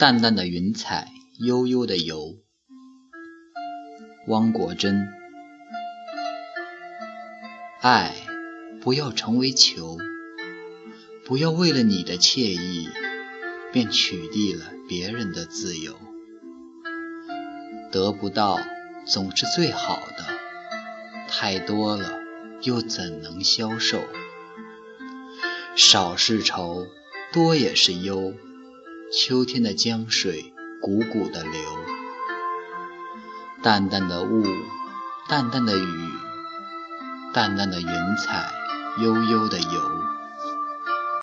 淡淡的云彩，悠悠的游。汪国真，爱不要成为求，不要为了你的惬意，便取缔了别人的自由。得不到总是最好的，太多了又怎能消受？少是愁，多也是忧。秋天的江水汩汩的流，淡淡的雾，淡淡的雨，淡淡的云彩悠悠的游。